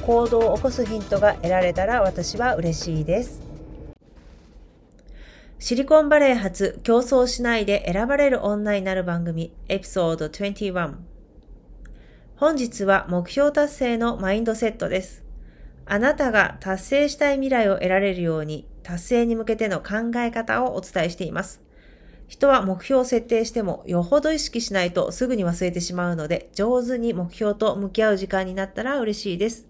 行動を起こすヒントが得られたら私は嬉しいです。シリコンバレー発競争しないで選ばれる女になる番組エピソード21本日は目標達成のマインドセットです。あなたが達成したい未来を得られるように達成に向けての考え方をお伝えしています。人は目標を設定してもよほど意識しないとすぐに忘れてしまうので上手に目標と向き合う時間になったら嬉しいです。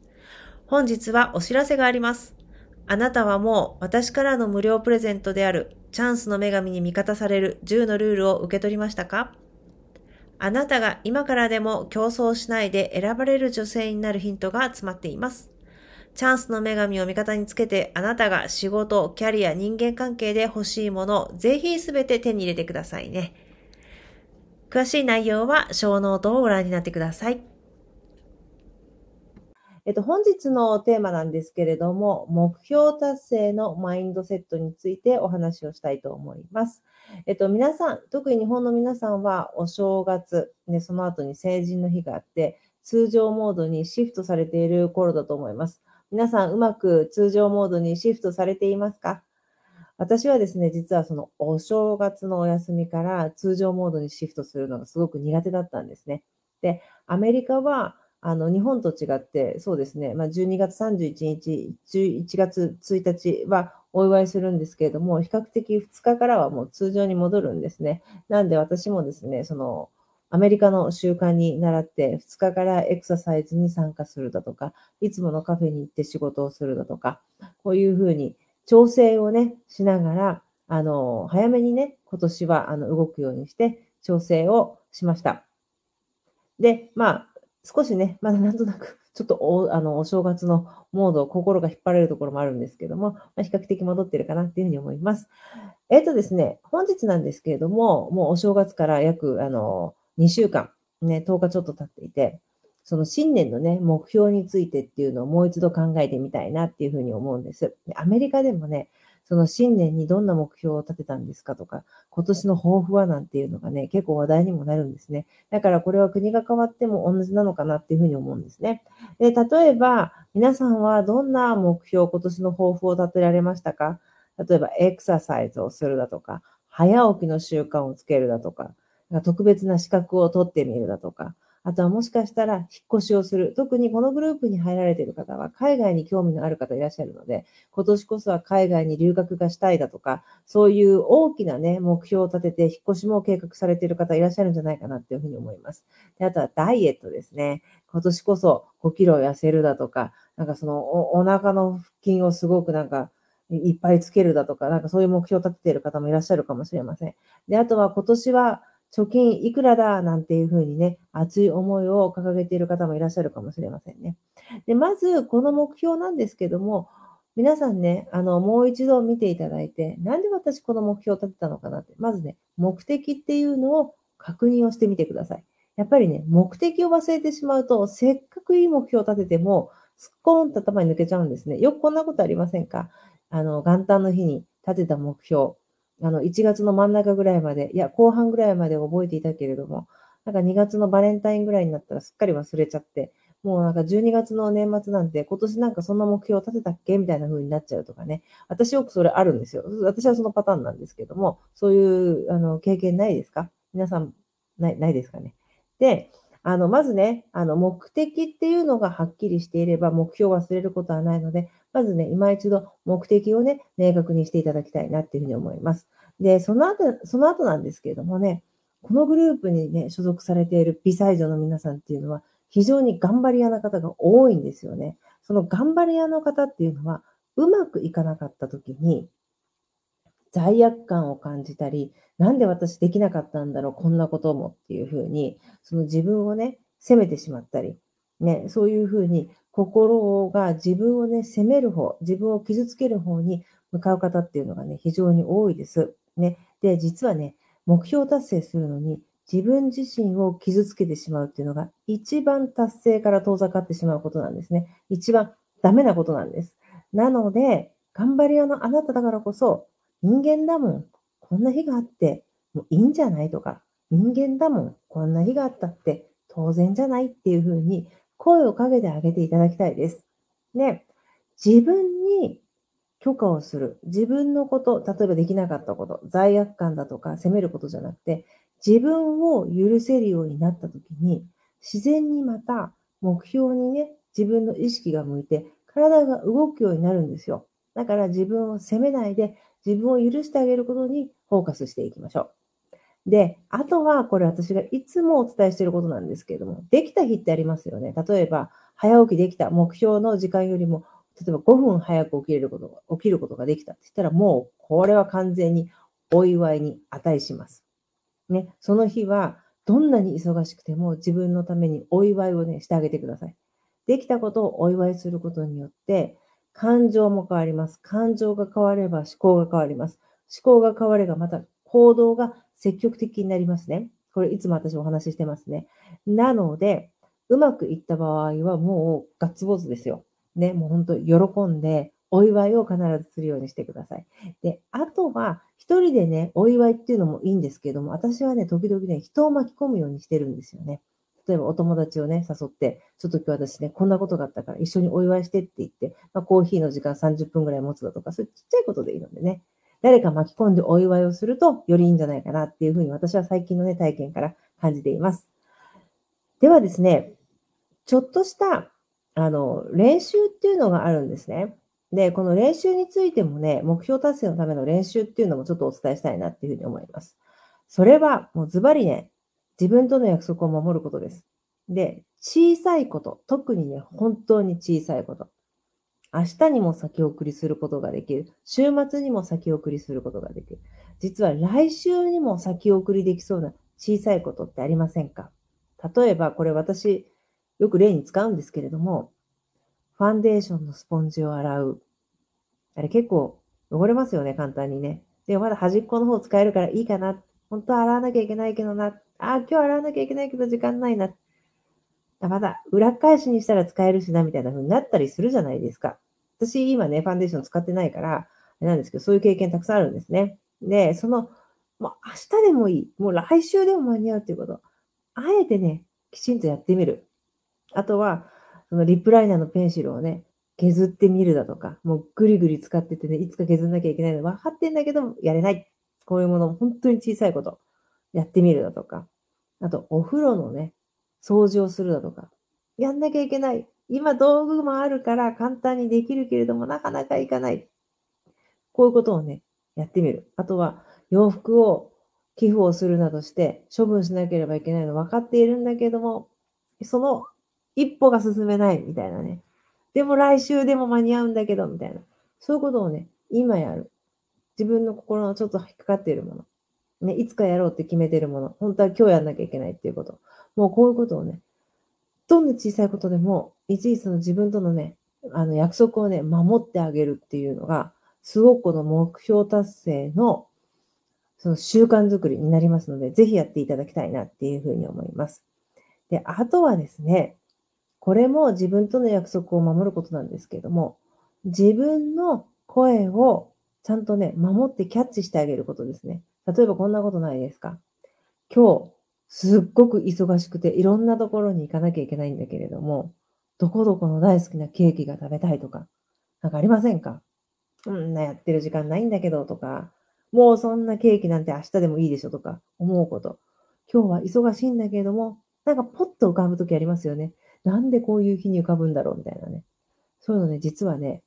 本日はお知らせがあります。あなたはもう私からの無料プレゼントであるチャンスの女神に味方される10のルールを受け取りましたか？あなたが今からでも競争しないで選ばれる女性になるヒントが詰まっています。チャンスの女神を味方につけて、あなたが仕事、キャリア、人間関係で欲しいもの、ぜひすべて手に入れてくださいね。詳しい内容は show note をご覧になってください。えっと、本日のテーマなんですけれども、目標達成のマインドセットについてお話をしたいと思います。えっと、皆さん、特に日本の皆さんはお正月、ね、その後に成人の日があって、通常モードにシフトされている頃だと思います。皆さんうまく通常モードにシフトされていますか？私はですね、実はそのお正月のお休みから通常モードにシフトするのがすごく苦手だったんですね。で、アメリカはあの日本と違って、そうですね、まあ、12月31日、11月1日はお祝いするんですけれども、比較的2日からはもう通常に戻るんですね。なんで私もですね、そのアメリカの習慣に習って2日からエクササイズに参加するだとか、いつものカフェに行って仕事をするだとか、こういうふうに調整をね、しながら、あの、早めにね、今年はあの動くようにして調整をしました。で、まあ、少しね、まだなんとなく、ちょっとお、あの、お正月のモード、心が引っ張れるところもあるんですけども、まあ、比較的戻ってるかなっていうふうに思います。えっ、ー、とですね、本日なんですけれども、もうお正月から約、あの、2週間、ね、10日ちょっと経っていて、その新年のね、目標についてっていうのをもう一度考えてみたいなっていうふうに思うんです。アメリカでもね、その新年にどんな目標を立てたんですかとか、今年の抱負はなんていうのがね、結構話題にもなるんですね。だからこれは国が変わっても同じなのかなっていうふうに思うんですね。で、例えば、皆さんはどんな目標、今年の抱負を立てられましたか？例えば、エクササイズをするだとか、早起きの習慣をつけるだとか、特別な資格を取ってみるだとか、あとはもしかしたら引っ越しをする。特にこのグループに入られている方は海外に興味のある方いらっしゃるので、今年こそは海外に留学がしたいだとか、そういう大きなね、目標を立てて引っ越しも計画されている方いらっしゃるんじゃないかなっていうふうに思います。であとはダイエットですね。今年こそ5キロ痩せるだとか、なんかそのおお腹の腹筋をすごくなんかいっぱいつけるだとか、なんかそういう目標を立てている方もいらっしゃるかもしれません。で、あとは今年は貯金いくらだなんていうふうにね、熱い思いを掲げている方もいらっしゃるかもしれませんね。で、まず、この目標なんですけども、皆さんね、あの、もう一度見ていただいて、なんで私この目標を立てたのかなって、まずね、目的っていうのを確認をしてみてください。やっぱりね、目的を忘れてしまうと、せっかくいい目標を立てても、すっこんと頭に抜けちゃうんですね。よくこんなことありませんか？あの、元旦の日に立てた目標、あの、1月の真ん中ぐらいまで、いや、後半ぐらいまで覚えていたけれども、なんか2月のバレンタインぐらいになったらすっかり忘れちゃって、もうなんか12月の年末なんて今年なんかそんな目標を立てたっけ？みたいな風になっちゃうとかね。私よくそれあるんですよ。私はそのパターンなんですけども、そういうあの経験ないですか？皆さんない、ないですかね？で、あの、まずね、あの、目的っていうのがはっきりしていれば、目標を忘れることはないので、まずね、今一度目的をね、明確にしていただきたいなっていうふうに思います。で、その後、その後なんですけれどもね、このグループにね、所属されている美才女の皆さんっていうのは、非常に頑張り屋な方が多いんですよね。その頑張り屋の方っていうのは、うまくいかなかった時に、罪悪感を感じたり、なんで私できなかったんだろう、こんなこともっていうふうに、その自分をね、責めてしまったり、ね、そういうふうに心が自分をね、責める方、自分を傷つける方に向かう方っていうのがね、非常に多いです。ね。で、実はね、目標達成するのに自分自身を傷つけてしまうっていうのが一番達成から遠ざかってしまうことなんですね。一番ダメなことなんです。なので、頑張り屋のあなただからこそ、人間だもん。こんな日があって、もういいんじゃないとか、人間だもん。こんな日があったって当然じゃないっていうふうに声をかけてあげていただきたいです。で、自分に許可をする。自分のこと、例えばできなかったこと、罪悪感だとか責めることじゃなくて、自分を許せるようになったときに、自然にまた目標にね、自分の意識が向いて、体が動くようになるんですよ。だから自分を責めないで、自分を許してあげることにフォーカスしていきましょう。で、あとは、これ私がいつもお伝えしていることなんですけれども、できた日ってありますよね。例えば、早起きできた、目標の時間よりも、例えば5分早く起きれることが、起きることができたって言ったら、もう、これは完全にお祝いに値します。ね、その日はどんなに忙しくても自分のためにお祝いをね、してあげてください。できたことをお祝いすることによって、感情も変わります。感情が変われば思考が変わります。思考が変わればまた行動が積極的になりますね。これいつも私お話ししてますね。なので、うまくいった場合はもうガッツポーズですよ。ね、もう本当喜んで、お祝いを必ずするようにしてください。で、あとは、一人でね、お祝いっていうのもいいんですけども、私はね、時々ね、人を巻き込むようにしてるんですよね。例えばお友達をね、誘って、ちょっと今日私ね、こんなことがあったから一緒にお祝いしてって言って、まあ、コーヒーの時間30分ぐらい持つだとか、そういうちっちゃいことでいいのでね、誰か巻き込んでお祝いをするとよりいいんじゃないかなっていうふうに私は最近のね、体験から感じています。ではですね、ちょっとした、あの、練習っていうのがあるんですね。で、この練習についてもね、目標達成のための練習っていうのもちょっとお伝えしたいなっていうふうに思います。それは、もうズバリね、自分との約束を守ることです。で、小さいこと、特にね、本当に小さいこと。明日にも先送りすることができる。週末にも先送りすることができる。実は来週にも先送りできそうな小さいことってありませんか？例えば、これ私、よく例に使うんですけれども、ファンデーションのスポンジを洗う。あれ結構汚れますよね、簡単にね。でもまだ端っこの方使えるからいいかな。本当は洗わなきゃいけないけどな。ああ、今日洗わなきゃいけないけど時間ないな。まだ裏返しにしたら使えるしな、みたいな風になったりするじゃないですか。私今ね、ファンデーション使ってないから、なんですけど、そういう経験たくさんあるんですね。で、その、もう明日でもいい。もう来週でも間に合うっていうこと。あえてね、きちんとやってみる。あとは、そのリップライナーのペンシルをね、削ってみるだとか、もうぐりぐり使っててね、いつか削んなきゃいけないの分かってんだけど、やれない。こういうもの、本当に小さいこと、やってみるだとか、あと、お風呂のね、掃除をするだとか、やんなきゃいけない。今道具もあるから簡単にできるけれども、なかなかいかない。こういうことをね、やってみる。あとは、洋服を寄付をするなどして処分しなければいけないの分かっているんだけども、その一歩が進めないみたいなね。でも来週でも間に合うんだけど、みたいな。そういうことをね、今やる。自分の心のちょっと引っかかっているもの。ね、いつかやろうって決めてるもの。本当は今日やんなきゃいけないっていうこと。もうこういうことをね、どんな小さいことでも、いちいちその自分とのね、あの約束をね、守ってあげるっていうのが、すごくこの目標達成のその習慣づくりになりますので、ぜひやっていただきたいなっていうふうに思います。で、あとはですね、これも自分との約束を守ることなんですけれども、自分の声をちゃんとね、守ってキャッチしてあげることですね。例えばこんなことないですか？今日、すっごく忙しくていろんなところに行かなきゃいけないんだけれども、どこどこの大好きなケーキが食べたいとか、なんかありませんか？うんな、やってる時間ないんだけどとか、もうそんなケーキなんて明日でもいいでしょとか思うこと。今日は忙しいんだけれども、なんかポッと浮かぶときありますよね。なんでこういう日に浮かぶんだろうみたいなね。そういうのね、実はね、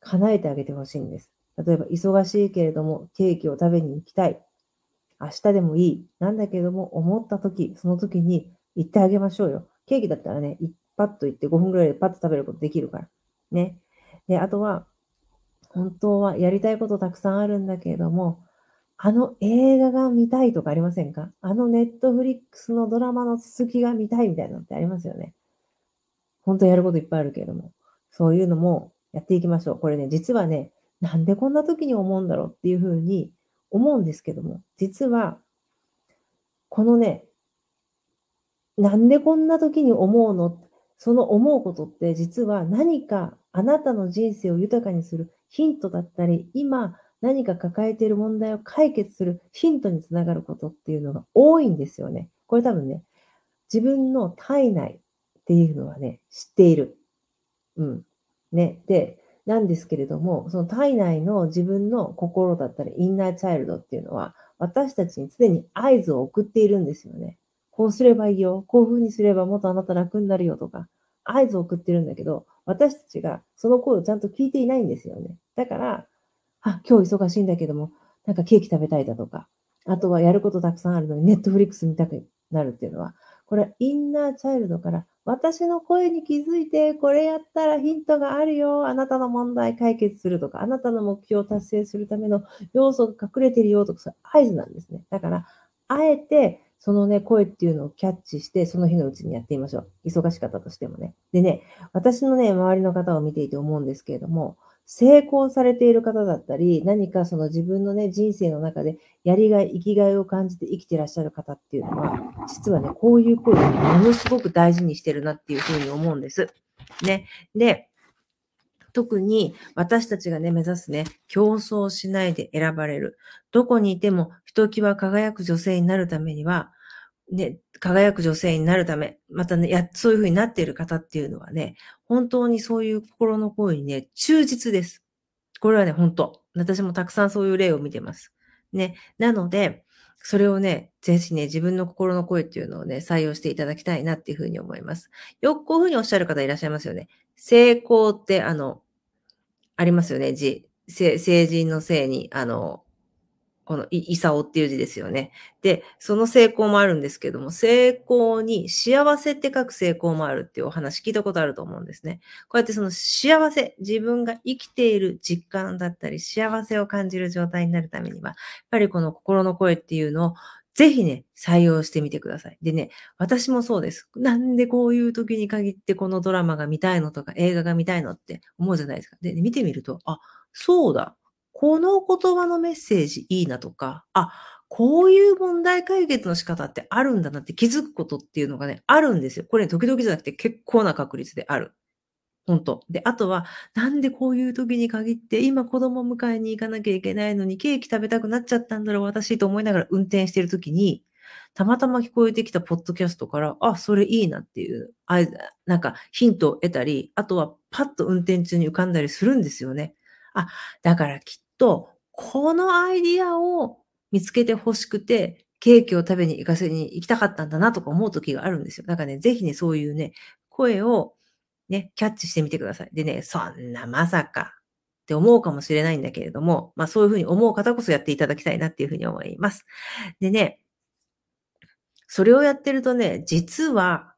叶えてあげてほしいんです。例えば、忙しいけれども、ケーキを食べに行きたい。明日でもいい。なんだけれども、思った時、その時に行ってあげましょうよ。ケーキだったらね、パッと行って5分ぐらいでパッと食べることできるから。ね。で、あとは、本当はやりたいことたくさんあるんだけれども、あの映画が見たいとかありませんか？あのネットフリックスのドラマの続きが見たいみたいなのってありますよね。本当やることいっぱいあるけれども。そういうのもやっていきましょう。これね、実はね、なんでこんな時に思うんだろうっていうふうに思うんですけども、実は、このね、なんでこんな時に思うの？その思うことって実は何かあなたの人生を豊かにするヒントだったり、今何か抱えている問題を解決するヒントにつながることっていうのが多いんですよね。これ多分ね、自分の体内っていうのはね、知っている。うん。ね。で、なんですけれども、その体内の自分の心だったり、インナーチャイルドっていうのは、私たちに常に合図を送っているんですよね。こうすればいいよ。こういう風にすればもっとあなた楽になるよとか、合図を送ってるんだけど、私たちがその声をちゃんと聞いていないんですよね。だから、あ、今日忙しいんだけども、なんかケーキ食べたいだとか、あとはやることたくさんあるのにネットフリックス見たくなるっていうのは、これはインナーチャイルドから私の声に気づいて、これやったらヒントがあるよ。あなたの問題解決するとか、あなたの目標を達成するための要素が隠れてるよとか、それ合図なんですね。だから、あえて、そのね、声っていうのをキャッチして、その日のうちにやってみましょう。忙しかったとしてもね。でね、私のね、周りの方を見ていて思うんですけれども、成功されている方だったり、何かその自分のね、人生の中でやりがい、生きがいを感じて生きてらっしゃる方っていうのは、実はね、こういう声をものすごく大事にしてるなっていうふうに思うんです。ね。で、特に私たちがね、目指すね、競争しないで選ばれる。どこにいてもひときわ輝く女性になるためには、ね、輝く女性になるため、またね、や、そういう風になっている方っていうのはね、本当にそういう心の声にね、忠実です。これはね、本当。私もたくさんそういう例を見てます。ね。なので、それをね、ぜひね、自分の心の声っていうのをね、採用していただきたいなっていうふうに思います。よくこういうふうにおっしゃる方いらっしゃいますよね。成功って、あの、ありますよね、字。成人のせいに、あの、このイサオっていう字ですよね。で、その成功もあるんですけども、成功に幸せって書く成功もあるっていうお話聞いたことあると思うんですね。こうやってその幸せ、自分が生きている実感だったり、幸せを感じる状態になるためには、やっぱりこの心の声っていうのをぜひね、採用してみてください。でね、私もそうです。なんでこういう時に限ってこのドラマが見たいのとか映画が見たいのって思うじゃないですか。で、ね、見てみると、あ、そうだ。この言葉のメッセージいいなとか、あ、こういう問題解決の仕方ってあるんだなって気づくことっていうのがね、あるんですよ。これ、ね、時々じゃなくて結構な確率である。本当。で、あとは、なんでこういう時に限って、今子供迎えに行かなきゃいけないのに、ケーキ食べたくなっちゃったんだろう、私と思いながら運転してる時に、たまたま聞こえてきたポッドキャストから、あ、それいいなっていう、あなんかヒントを得たり、あとはパッと運転中に浮かんだりするんですよね。あ、だからきっと、このアイディアを見つけて欲しくて、ケーキを食べに行かせに行きたかったんだなとか思う時があるんですよ。だからね、ぜひね、そういうね、声をね、キャッチしてみてください。でね、そんなまさかって思うかもしれないんだけれども、まあそういうふうに思う方こそやっていただきたいなっていうふうに思います。でね、それをやってるとね、実は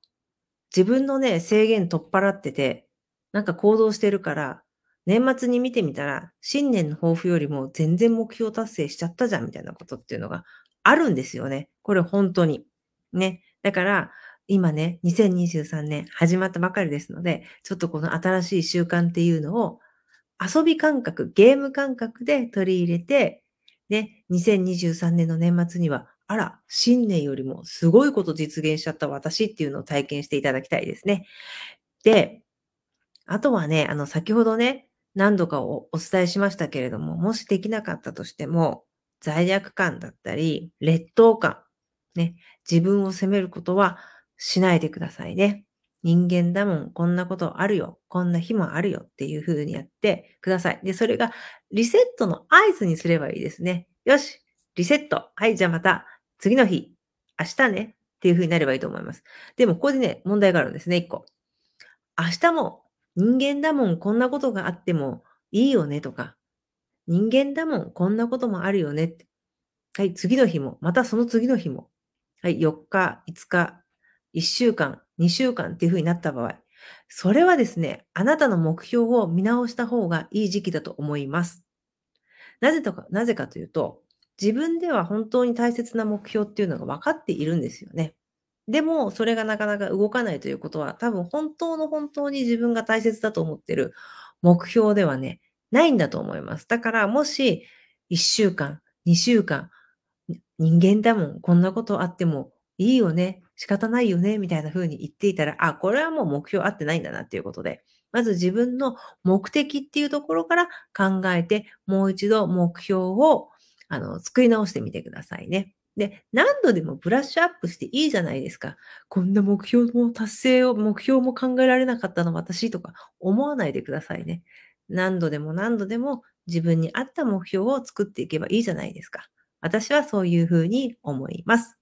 自分のね、制限取っ払ってて、なんか行動してるから、年末に見てみたら、新年の抱負よりも全然目標達成しちゃったじゃんみたいなことっていうのがあるんですよね。これ本当に。ね。だから、今ね、2023年始まったばかりですので、ちょっとこの新しい習慣っていうのを遊び感覚、ゲーム感覚で取り入れて、ね、2023年の年末には、あら、新年よりもすごいこと実現しちゃった私っていうのを体験していただきたいですね。で、あとはね、あの、先ほどね、何度かおお伝えしましたけれども、もしできなかったとしても、罪悪感だったり、劣等感、ね、自分を責めることはしないでくださいね。人間だもん、こんなことあるよ、こんな日もあるよっていう風にやってください。で、それがリセットの合図にすればいいですね。よし、リセット。はい、じゃあまた次の日、明日ねっていう風になればいいと思います。でも、ここでね、問題があるんですね、一個。明日も人間だもん、こんなことがあってもいいよねとか、人間だもん、こんなこともあるよねって。はい、次の日も、またその次の日も。はい、4日、5日、1週間、2週間っていう風になった場合、それはですね、あなたの目標を見直した方がいい時期だと思います。なぜとか、なぜかというと、自分では本当に大切な目標っていうのが分かっているんですよね。でも、それがなかなか動かないということは、多分本当の本当に自分が大切だと思ってる目標ではね、ないんだと思います。だから、もし、1週間、2週間、人間だもん、こんなことあってもいいよね、仕方ないよね、みたいな風に言っていたら、あ、これはもう目標合ってないんだなっていうことで、まず自分の目的っていうところから考えて、もう一度目標をあの作り直してみてくださいね。で、何度でもブラッシュアップしていいじゃないですか。こんな目標も達成を、目標も考えられなかったの私とか思わないでくださいね。何度でも何度でも自分に合った目標を作っていけばいいじゃないですか。私はそういうふうに思います。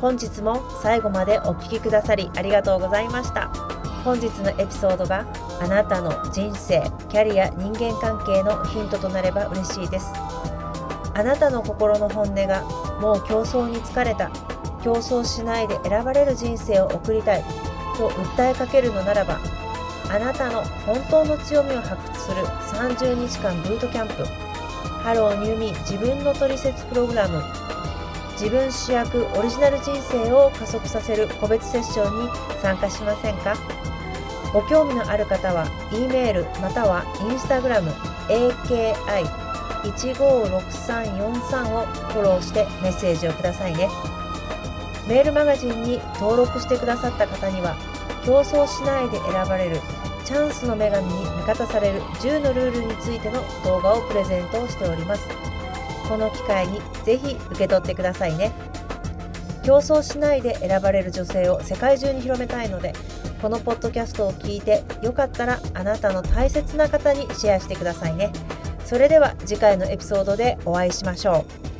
本日も最後までお聴きくださりありがとうございました。本日のエピソードがあなたの人生、キャリア、人間関係のヒントとなれば嬉しいです。あなたの心の本音がもう競争に疲れた。競争しないで選ばれる人生を送りたい。と訴えかけるのならばあなたの本当の強みを発掘する30日間ブートキャンプ。Hello New Me 自分の取説プログラム。自分主役オリジナル人生を加速させる個別セッションに参加しませんか？ご興味のある方は E メールまたは Instagram AKI 156343をフォローしてメッセージをくださいね。メールマガジンに登録してくださった方には競争しないで選ばれるチャンスの女神に味方される10のルールについての動画をプレゼントしております。この機会にぜひ受け取ってくださいね。競争しないで選ばれる女性を世界中に広めたいのでこのポッドキャストを聞いてよかったらあなたの大切な方にシェアしてくださいね。それでは次回のエピソードでお会いしましょう。